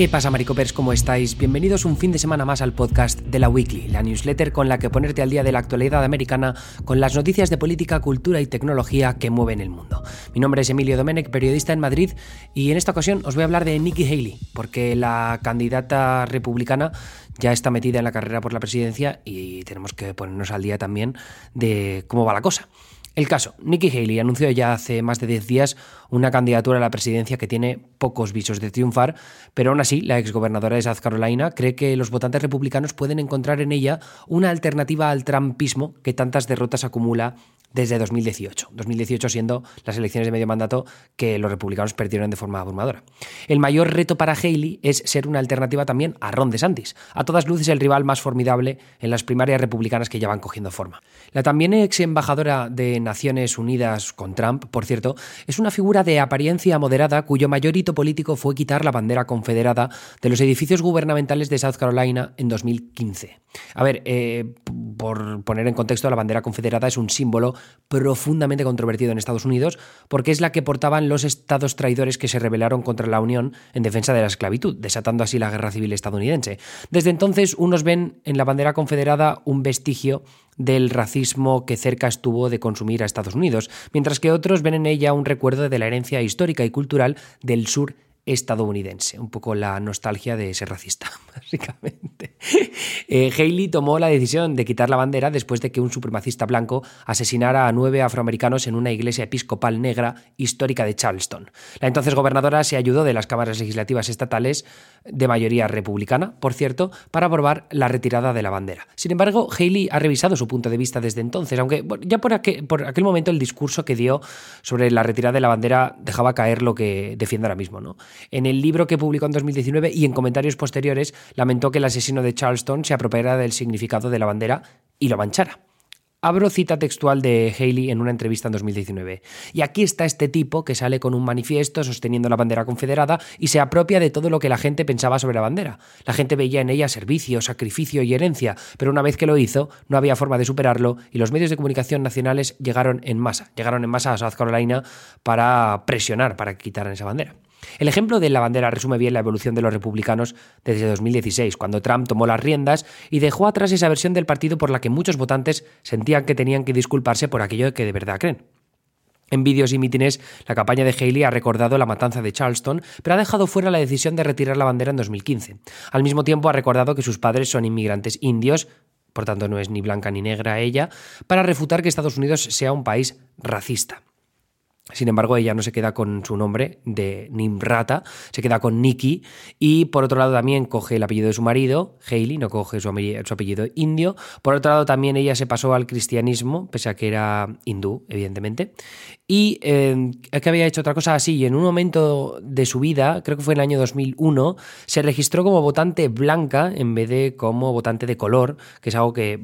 ¿Qué pasa, Maricopers? ¿Cómo estáis? Bienvenidos un fin de semana más al podcast de la Weekly, la newsletter con la que ponerte al día de la actualidad americana con las noticias de política, cultura y tecnología que mueven el mundo. Mi nombre es Emilio Domenech, periodista en Madrid, y en esta ocasión os voy a hablar de Nikki Haley, porque la candidata republicana ya está metida en la carrera por la presidencia y tenemos que ponernos al día también de cómo va la cosa. El caso, Nikki Haley anunció ya hace más de 10 días una candidatura a la presidencia que tiene pocos visos de triunfar, pero aún así la exgobernadora de South Carolina cree que los votantes republicanos pueden encontrar en ella una alternativa al trumpismo que tantas derrotas acumula desde 2018. 2018 siendo las elecciones de medio mandato que los republicanos perdieron de forma abrumadora. El mayor reto para Haley es ser una alternativa también a Ron DeSantis, a todas luces el rival más formidable en las primarias republicanas que ya van cogiendo forma. La también ex embajadora de Naciones Unidas con Trump, por cierto, es una figura de apariencia moderada cuyo mayor hito político fue quitar la bandera confederada de los edificios gubernamentales de South Carolina en 2015. A ver, eh, por poner en contexto, la bandera confederada es un símbolo profundamente controvertido en Estados Unidos porque es la que portaban los estados traidores que se rebelaron contra la Unión en defensa de la esclavitud, desatando así la guerra civil estadounidense. Desde entonces, unos ven en la bandera confederada un vestigio del racismo que cerca estuvo de consumir a Estados Unidos, mientras que otros ven en ella un recuerdo de la herencia histórica y cultural del sur estadounidense. Un poco la nostalgia de ser racista, básicamente. Eh, Haley tomó la decisión de quitar la bandera después de que un supremacista blanco asesinara a nueve afroamericanos en una iglesia episcopal negra histórica de Charleston. La entonces gobernadora se ayudó de las cámaras legislativas estatales de mayoría republicana, por cierto, para aprobar la retirada de la bandera. Sin embargo, Haley ha revisado su punto de vista desde entonces, aunque ya por aquel, por aquel momento el discurso que dio sobre la retirada de la bandera dejaba caer lo que defiende ahora mismo. ¿no? En el libro que publicó en 2019 y en comentarios posteriores lamentó que el asesino de Charleston se apropiara del significado de la bandera y lo manchara. Abro cita textual de Haley en una entrevista en 2019. Y aquí está este tipo que sale con un manifiesto sosteniendo la bandera confederada y se apropia de todo lo que la gente pensaba sobre la bandera. La gente veía en ella servicio, sacrificio y herencia, pero una vez que lo hizo, no había forma de superarlo y los medios de comunicación nacionales llegaron en masa. Llegaron en masa a South Carolina para presionar para que quitaran esa bandera. El ejemplo de la bandera resume bien la evolución de los republicanos desde 2016, cuando Trump tomó las riendas y dejó atrás esa versión del partido por la que muchos votantes sentían que tenían que disculparse por aquello que de verdad creen. En vídeos y mítines, la campaña de Haley ha recordado la matanza de Charleston, pero ha dejado fuera la decisión de retirar la bandera en 2015. Al mismo tiempo, ha recordado que sus padres son inmigrantes indios, por tanto no es ni blanca ni negra ella, para refutar que Estados Unidos sea un país racista. Sin embargo, ella no se queda con su nombre de Nimrata, se queda con Nikki y por otro lado también coge el apellido de su marido, Hailey, no coge su, apellido indio. Por otro lado también ella se pasó al cristianismo, pese a que era hindú, evidentemente. Y eh, que había hecho otra cosa así, y en un momento de su vida, creo que fue en el año 2001, se registró como votante blanca en vez de como votante de color, que es algo que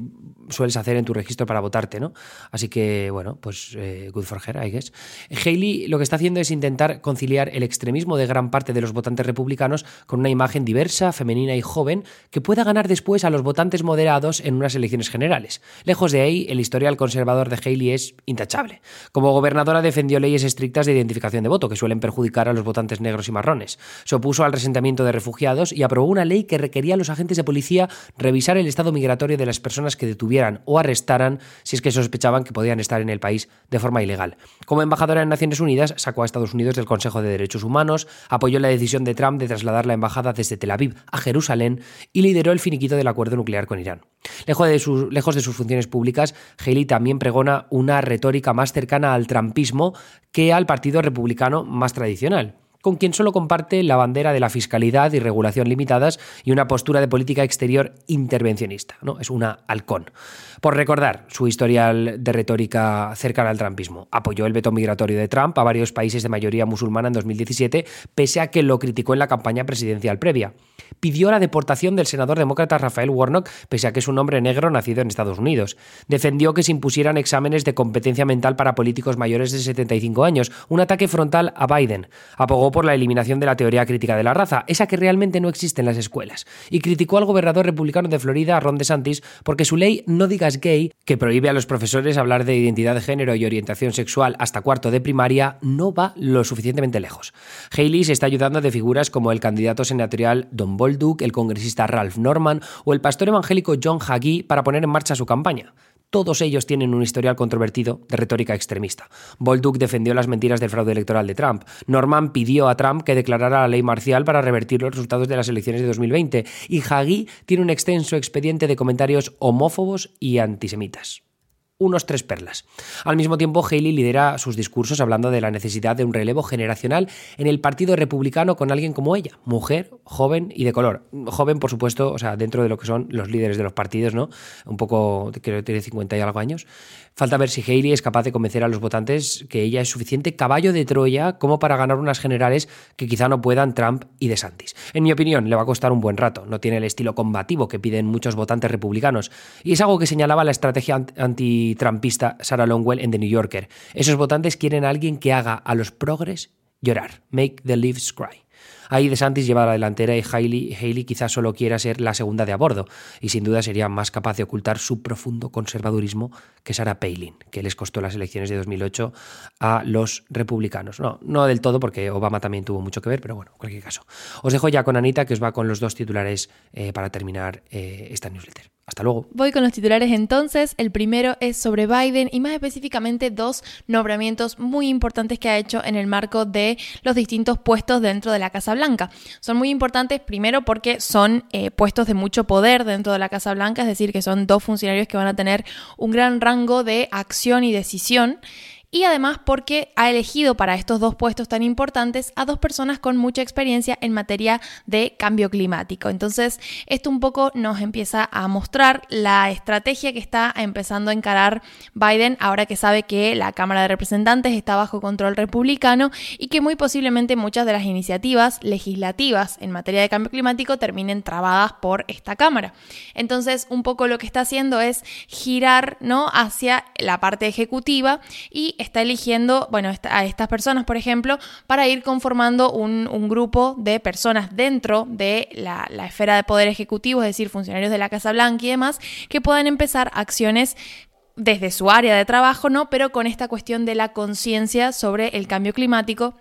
sueles hacer en tu registro para votarte, ¿no? Así que, bueno, pues eh, good for her, I guess. Haley lo que está haciendo es intentar conciliar el extremismo de gran parte de los votantes republicanos con una imagen diversa, femenina y joven que pueda ganar después a los votantes moderados en unas elecciones generales. Lejos de ahí, el historial conservador de Haley es intachable. Como gobernadora defendió leyes estrictas de identificación de voto que suelen perjudicar a los votantes negros y marrones. Se opuso al resentamiento de refugiados y aprobó una ley que requería a los agentes de policía revisar el estado migratorio de las personas que detuvieran o arrestaran si es que sospechaban que podían estar en el país de forma ilegal. Como embajadora en Naciones Unidas, sacó a Estados Unidos del Consejo de Derechos Humanos, apoyó la decisión de Trump de trasladar la embajada desde Tel Aviv a Jerusalén y lideró el finiquito del acuerdo nuclear con Irán. Lejos de, lejos de sus funciones públicas, Haley también pregona una retórica más cercana al trumpismo que al Partido Republicano más tradicional con quien solo comparte la bandera de la fiscalidad y regulación limitadas y una postura de política exterior intervencionista. ¿no? Es una halcón. Por recordar su historial de retórica cercana al trumpismo, apoyó el veto migratorio de Trump a varios países de mayoría musulmana en 2017, pese a que lo criticó en la campaña presidencial previa. Pidió la deportación del senador demócrata Rafael Warnock, pese a que es un hombre negro nacido en Estados Unidos. Defendió que se impusieran exámenes de competencia mental para políticos mayores de 75 años, un ataque frontal a Biden. Abogó por la eliminación de la teoría crítica de la raza, esa que realmente no existe en las escuelas, y criticó al gobernador republicano de Florida, Ron DeSantis, porque su ley No digas gay, que prohíbe a los profesores hablar de identidad de género y orientación sexual hasta cuarto de primaria, no va lo suficientemente lejos. Haley se está ayudando de figuras como el candidato senatorial Don Bolduc, el congresista Ralph Norman o el pastor evangélico John Hagee para poner en marcha su campaña. Todos ellos tienen un historial controvertido de retórica extremista. Bolduc defendió las mentiras del fraude electoral de Trump. Norman pidió a Trump que declarara la ley marcial para revertir los resultados de las elecciones de 2020. Y Hagee tiene un extenso expediente de comentarios homófobos y antisemitas unos tres perlas. Al mismo tiempo, Haley lidera sus discursos hablando de la necesidad de un relevo generacional en el Partido Republicano con alguien como ella, mujer, joven y de color. Joven, por supuesto, o sea, dentro de lo que son los líderes de los partidos, ¿no? Un poco, creo que tiene 50 y algo años. Falta ver si Haley es capaz de convencer a los votantes que ella es suficiente caballo de Troya como para ganar unas generales que quizá no puedan Trump y DeSantis. En mi opinión, le va a costar un buen rato. No tiene el estilo combativo que piden muchos votantes republicanos. Y es algo que señalaba la estrategia anti-trumpista Sarah Longwell en The New Yorker. Esos votantes quieren a alguien que haga a los progres llorar. Make the leaves cry. Ahí DeSantis lleva la delantera y Haley, quizás solo quiera ser la segunda de a bordo y sin duda sería más capaz de ocultar su profundo conservadurismo que Sarah Palin, que les costó las elecciones de 2008 a los republicanos. No, no del todo porque Obama también tuvo mucho que ver, pero bueno, en cualquier caso. Os dejo ya con Anita que os va con los dos titulares eh, para terminar eh, esta newsletter. Hasta luego. Voy con los titulares entonces. El primero es sobre Biden y más específicamente dos nombramientos muy importantes que ha hecho en el marco de los distintos puestos dentro de la Casa Blanca. Son muy importantes primero porque son eh, puestos de mucho poder dentro de la Casa Blanca, es decir, que son dos funcionarios que van a tener un gran rango de acción y decisión y además porque ha elegido para estos dos puestos tan importantes a dos personas con mucha experiencia en materia de cambio climático. Entonces, esto un poco nos empieza a mostrar la estrategia que está empezando a encarar Biden ahora que sabe que la Cámara de Representantes está bajo control republicano y que muy posiblemente muchas de las iniciativas legislativas en materia de cambio climático terminen trabadas por esta Cámara. Entonces, un poco lo que está haciendo es girar ¿no? hacia la parte ejecutiva y está eligiendo, bueno, a estas personas, por ejemplo, para ir conformando un, grupo de personas dentro de la, la esfera de poder ejecutivo, es decir, funcionarios de la Casa Blanca y demás, que puedan empezar acciones desde su área de trabajo, ¿no? Pero con esta cuestión de la conciencia sobre el cambio climático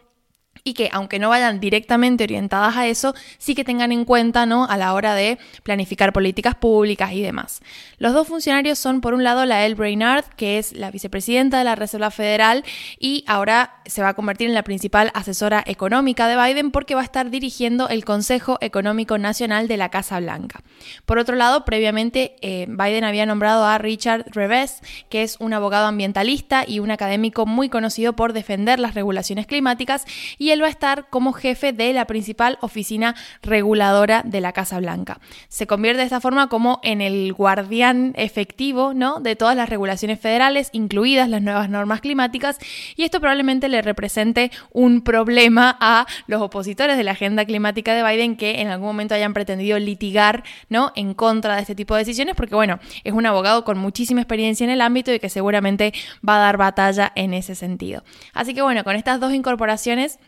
y que aunque no vayan directamente orientadas a eso, sí que tengan en cuenta ¿no? a la hora de planificar políticas públicas y demás. Los dos funcionarios son, por un lado, la El Brainard, que es la vicepresidenta de la Reserva Federal y ahora se va a convertir en la principal asesora económica de Biden porque va a estar dirigiendo el Consejo Económico Nacional de la Casa Blanca. Por otro lado, previamente eh, Biden había nombrado a Richard Reves, que es un abogado ambientalista y un académico muy conocido por defender las regulaciones climáticas él va a estar como jefe de la principal oficina reguladora de la Casa Blanca. Se convierte de esta forma como en el guardián efectivo ¿no? de todas las regulaciones federales, incluidas las nuevas normas climáticas, y esto probablemente le represente un problema a los opositores de la agenda climática de Biden que en algún momento hayan pretendido litigar ¿no? en contra de este tipo de decisiones, porque bueno, es un abogado con muchísima experiencia en el ámbito y que seguramente va a dar batalla en ese sentido. Así que bueno, con estas dos incorporaciones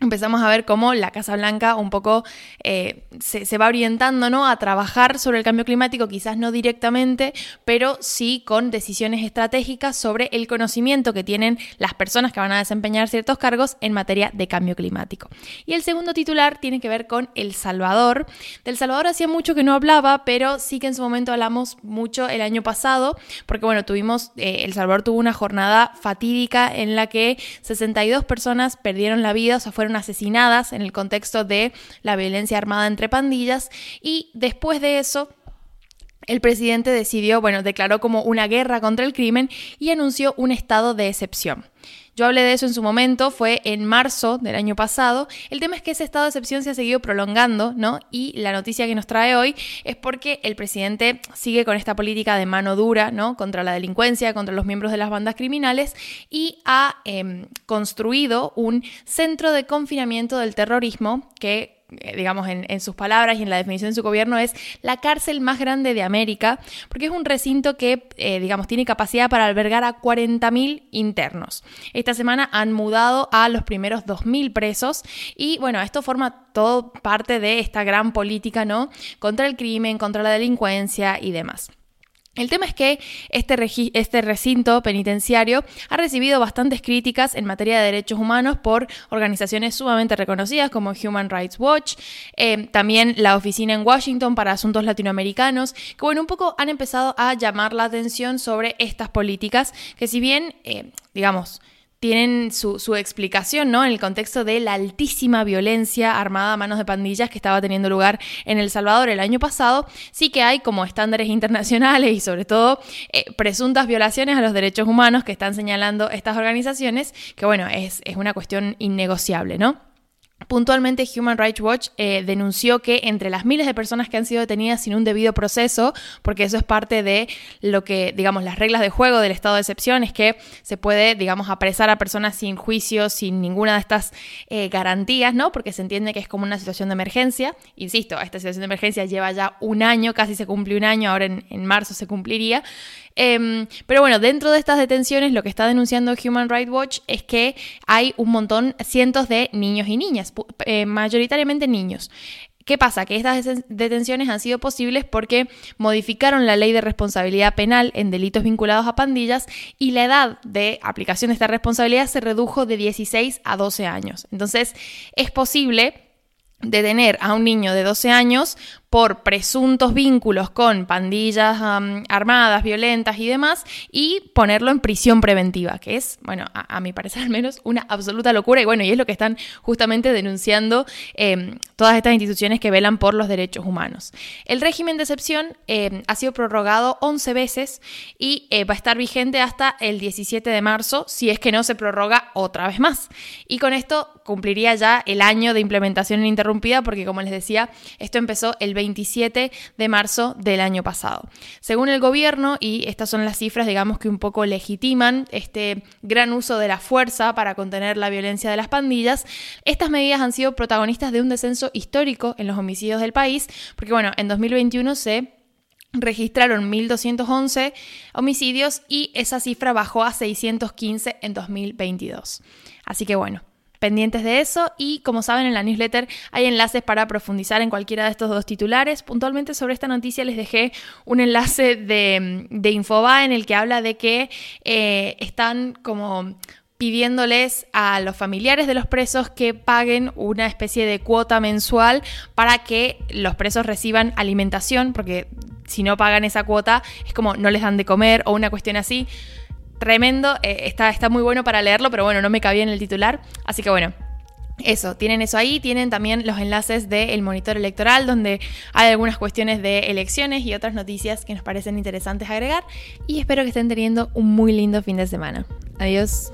empezamos a ver cómo la Casa Blanca un poco eh, se, va orientando ¿no? a trabajar sobre el cambio climático, quizás no directamente, pero sí con decisiones estratégicas sobre el conocimiento que tienen las personas que van a desempeñar ciertos cargos en materia de cambio climático. Y el segundo titular tiene que ver con El Salvador. Del Salvador hacía mucho que no hablaba, pero sí que en su momento hablamos mucho el año pasado, porque bueno, tuvimos, eh, El Salvador tuvo una jornada fatídica en la que 62 personas perdieron la vida, o sea, fueron asesinadas en el contexto de la violencia armada entre pandillas. Y después de eso el presidente decidió, bueno, declaró como una guerra contra el crimen y anunció un estado de excepción. Yo hablé de eso en su momento, fue en marzo del año pasado. El tema es que ese estado de excepción se ha seguido prolongando, ¿no? Y la noticia que nos trae hoy es porque el presidente sigue con esta política de mano dura, ¿no? Contra la delincuencia, contra los miembros de las bandas criminales y ha em, construido un centro de confinamiento del terrorismo que digamos, en, sus palabras y en la definición de su gobierno, es la cárcel más grande de América, porque es un recinto que, eh, digamos, tiene capacidad para albergar a 40.000 internos. Esta semana han mudado a los primeros 2.000 presos y, bueno, esto forma todo parte de esta gran política, ¿no? Contra el crimen, contra la delincuencia y demás. El tema es que este, este, recinto penitenciario ha recibido bastantes críticas en materia de derechos humanos por organizaciones sumamente reconocidas como Human Rights Watch, eh, también la Oficina en Washington para Asuntos Latinoamericanos, que bueno, un poco han empezado a llamar la atención sobre estas políticas que si bien, eh, digamos, tienen su, explicación, ¿no? En el contexto de la altísima violencia armada a manos de pandillas que estaba teniendo lugar en El Salvador el año pasado, sí que hay como estándares internacionales y sobre todo eh, presuntas violaciones a los derechos humanos que están señalando estas organizaciones, que bueno, es, es una cuestión innegociable, ¿no? Puntualmente, Human Rights Watch eh, denunció que entre las miles de personas que han sido detenidas sin un debido proceso, porque eso es parte de lo que, digamos, las reglas de juego del estado de excepción, es que se puede, digamos, apresar a personas sin juicio, sin ninguna de estas eh, garantías, ¿no? Porque se entiende que es como una situación de emergencia. Insisto, esta situación de emergencia lleva ya un año, casi se cumple un año, ahora en, en marzo se cumpliría. Em, pero bueno, dentro de estas detenciones, lo que está denunciando Human Rights Watch es que hay un montón, cientos de niños y niñas, eh, mayoritariamente niños. ¿Qué pasa? Que estas detenciones han sido posibles porque modificaron la ley de responsabilidad penal en delitos vinculados a pandillas y la edad de aplicación de esta responsabilidad se redujo de 16 a 12 años. Entonces, es posible detener a un niño de 12 años por presuntos vínculos con pandillas armadas, violentas y demás, y ponerlo en prisión preventiva, que es, bueno, a, mi parecer al menos, una absoluta locura. Y bueno, y es lo que están justamente denunciando em, todas estas instituciones que velan por los derechos humanos. El régimen de excepción em, ha sido prorrogado 11 veces y eh, va a estar vigente hasta el 17 de marzo, si es que no se prorroga otra vez más. Y con esto cumpliría ya el año de implementación ininterrumpida, porque como les decía, esto empezó el 27 de marzo del año pasado. Según el gobierno, y estas son las cifras, digamos que un poco legitiman este gran uso de la fuerza para contener la violencia de las pandillas, estas medidas han sido protagonistas de un descenso histórico en los homicidios del país, porque bueno, en 2021 se registraron 1.211 homicidios y esa cifra bajó a 615 en 2022. Así que bueno, pendientes de eso y como saben en la newsletter hay enlaces para profundizar en cualquiera de estos dos titulares. Puntualmente sobre esta noticia les dejé un enlace de, de Infoba en el que habla de que eh, están como pidiéndoles a los familiares de los presos que paguen una especie de cuota mensual para que los presos reciban alimentación, porque si no pagan esa cuota es como no les dan de comer o una cuestión así tremendo, eh, está, está muy bueno para leerlo, pero bueno, no me cabía en el titular, así que bueno. Eso, tienen eso ahí, tienen también los enlaces del monitor electoral donde hay algunas cuestiones de elecciones y otras noticias que nos parecen interesantes agregar y espero que estén teniendo un muy lindo fin de semana. Adiós.